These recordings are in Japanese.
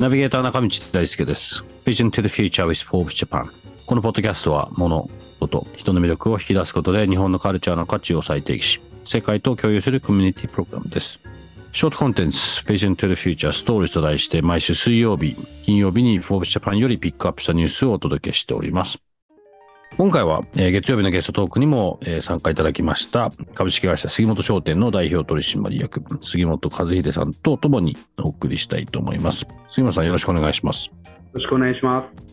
ナビゲーター中道大輔です。Vision to the Future with Forbes Japan。このポッドキャストは物、こと人の魅力を引き出すことで日本のカルチャーの価値を再定義し、世界と共有するコミュニティプログラムです。ショートコンテンツ Vision to the Future Stories と題して毎週水曜日、金曜日に Forbes Japan よりピックアップしたニュースをお届けしております。今回は、えー、月曜日のゲストトークにも、えー、参加いただきました株式会社杉本商店の代表取締役杉本和秀さんとともにお送りしたいと思います。杉本さんよろしくお願いします。よろしくお願いします。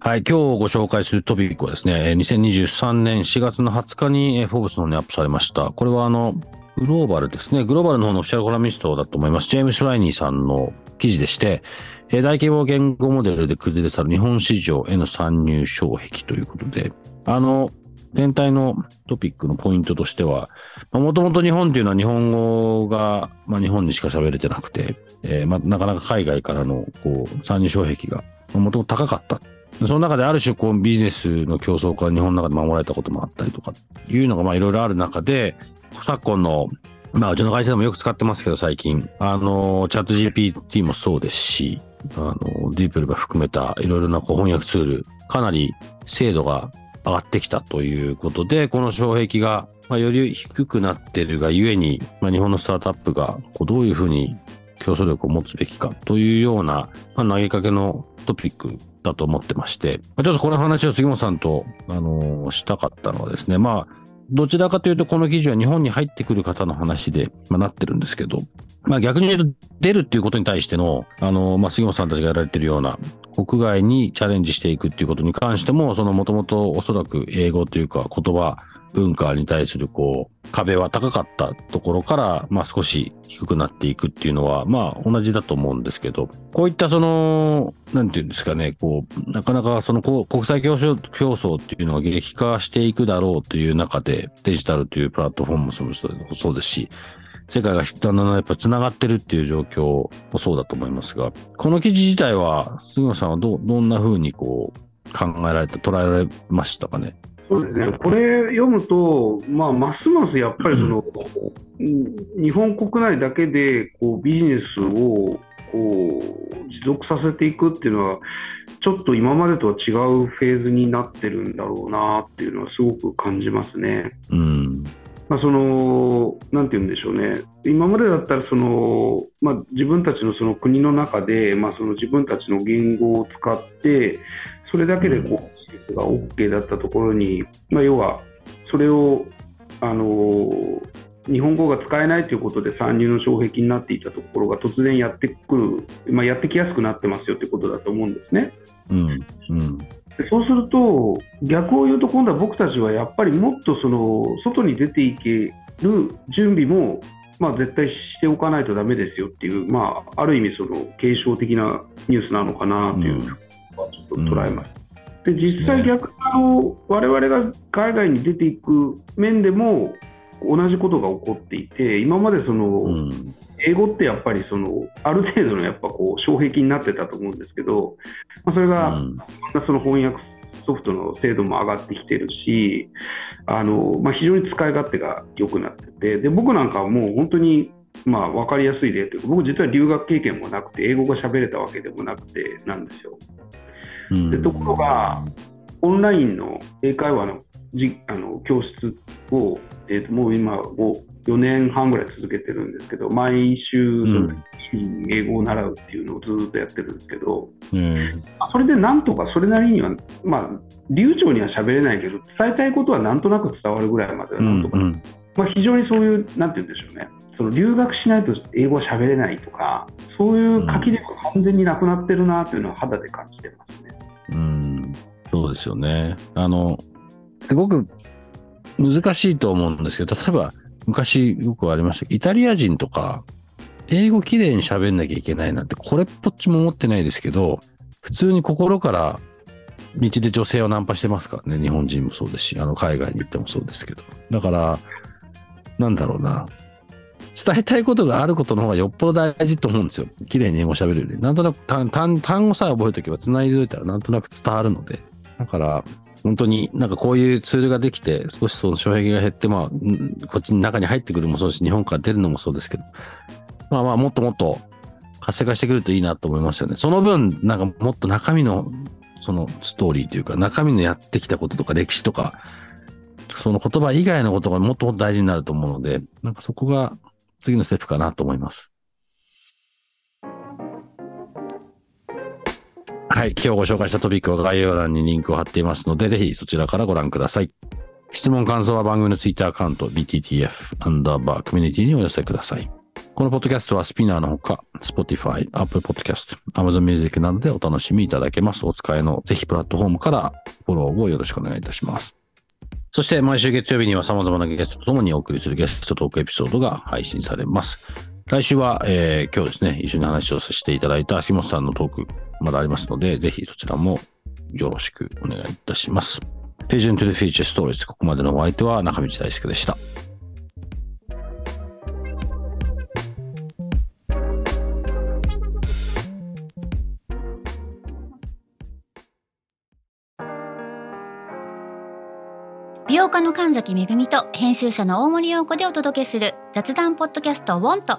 はい、今日ご紹介するトピックはですね、2023年4月の20日にフォーブスの方にアップされました。これはあの、グローバルですね、グローバルの方のオフィシャルコラミストだと思います、ジェームス・ライニーさんの記事でして、大規模言語モデルで崩れ去る日本市場への参入障壁ということで、あの、全体のトピックのポイントとしては、もともと日本っていうのは日本語が、まあ、日本にしか喋れてなくて、えーまあ、なかなか海外からのこう参入障壁がもともと高かった。その中である種こうビジネスの競争から日本の中で守られたこともあったりとかいうのがまあいろいろある中で、昨今のまあ、うちの会社でもよく使ってますけど、最近。あの、チャット GPT もそうですし、あの、ディープルバ含めたいろいろな翻訳ツール、かなり精度が上がってきたということで、この障壁が、まあ、より低くなってるがゆえに、まあ、日本のスタートアップがこうどういうふうに競争力を持つべきかというような、まあ、投げかけのトピックだと思ってまして、まあ、ちょっとこの話を杉本さんと、あのー、したかったのはですね、まあ、どちらかというと、この記事は日本に入ってくる方の話で、まあ、なってるんですけど、まあ逆に言うと、出るっていうことに対しての、あの、まあ杉本さんたちがやられてるような、国外にチャレンジしていくっていうことに関しても、そのもともとおそらく英語というか言葉、文化に対するこう、壁は高かったところから、まあ少し低くなっていくっていうのは、まあ同じだと思うんですけど、こういったその、なんていうんですかね、こう、なかなかその国際競争競争っていうのが激化していくだろうという中で、デジタルというプラットフォームもそうですし、世界がだんだんやっぱ繋がってるっていう状況もそうだと思いますが、この記事自体は、杉野さんはどどんなふうにこう考えられた、捉えられましたかね？そうですね、これ読むと、まあ、ますますやっぱりその、うん、日本国内だけでこうビジネスをこう持続させていくっていうのは、ちょっと今までとは違うフェーズになってるんだろうなっていうのは、すごく感じますね。うん。まあ、そのなんて言うんでしょうね、今までだったらその、まあ、自分たちのその国の中で、まあ、その自分たちの言語を使って、それだけでこう、施設が OK だったところに、まあ、要はそれをあの日本語が使えないということで参入の障壁になっていたところが突然やってくる、まあ、やってきやすくなってますよということだと思うんですね。うんうんそうすると、逆を言うと、今度は僕たちはやっぱりもっとその外に出ていける準備も、まあ、絶対しておかないとだめですよっていう、まあ、ある意味、その継承的なニュースなのかなというふうにちょっと捉えました。うん、で実際逆にあの、我々が海外に出ていく面でも同じことが起こっていて、今までその、うん。英語ってやっぱりそのある程度のやっぱこう障壁になってたと思うんですけど、まあ、それが、うん、その翻訳ソフトの精度も上がってきてるしあの、まあ、非常に使い勝手が良くなっててで僕なんかはもう本当にまあ分かりやすい例というか僕実は留学経験もなくて英語が喋れたわけでもなくてなんですよ。でところがオンラインの英会話のじあの教室を、えー、ともう今4年半ぐらい続けてるんですけど毎週英語を習うっていうのをずっとやってるんですけど、うん、それでなんとかそれなりには、まあ、流暢には喋れないけど伝えたいことはなんとなく伝わるぐらいまではなんとか、うんうん、まあ、非常にそういうなんて言うんでしょうね。その留学しないと英語は喋れないとかそういう書き力が完全になくなってるなっていうのは肌で感じてますそうですよねあのすごく難しいと思うんですけど例えば昔よくありました、イタリア人とか、英語綺麗に喋んなきゃいけないなんて、これっぽっちも思ってないですけど、普通に心から道で女性をナンパしてますからね。日本人もそうですし、あの、海外に行ってもそうですけど。だから、なんだろうな。伝えたいことがあることの方がよっぽど大事と思うんですよ。綺麗に英語喋るより。なんとなく単語さえ覚えておけば繋いでおいたらなんとなく伝わるので。だから、本当になんかこういうツールができて、少しその障壁が減って、まあ、こっちの中に入ってくるもそうですし、日本から出るのもそうですけど、まあまあ、もっともっと活性化してくるといいなと思いますよね。その分、なんかもっと中身の、そのストーリーというか、中身のやってきたこととか歴史とか、その言葉以外のことがもっともっと大事になると思うので、なんかそこが次のステップかなと思います。はい。今日ご紹介したトピックは概要欄にリンクを貼っていますので、ぜひそちらからご覧ください。質問、感想は番組のツイッターアカウント、BTTF アンダーバーコミュニティにお寄せください。このポッドキャストはスピナーのほか、Spotify、Apple Podcast、Amazon Music などでお楽しみいただけます。お使いのぜひプラットフォームからフォローをよろしくお願いいたします。そして毎週月曜日には様々なゲストと共にお送りするゲストトークエピソードが配信されます。来週は、えー今日ですね、一緒に話をさせていただいた秋元さんのトーク、まだありますので、ぜひそちらもよろしくお願いいたします。Vision to the Future Stories ここまでのお相手は中道大輔でした。美容家の神崎めぐみと編集者の大森洋子でお届けする雑談ポッドキャスト「ウォンと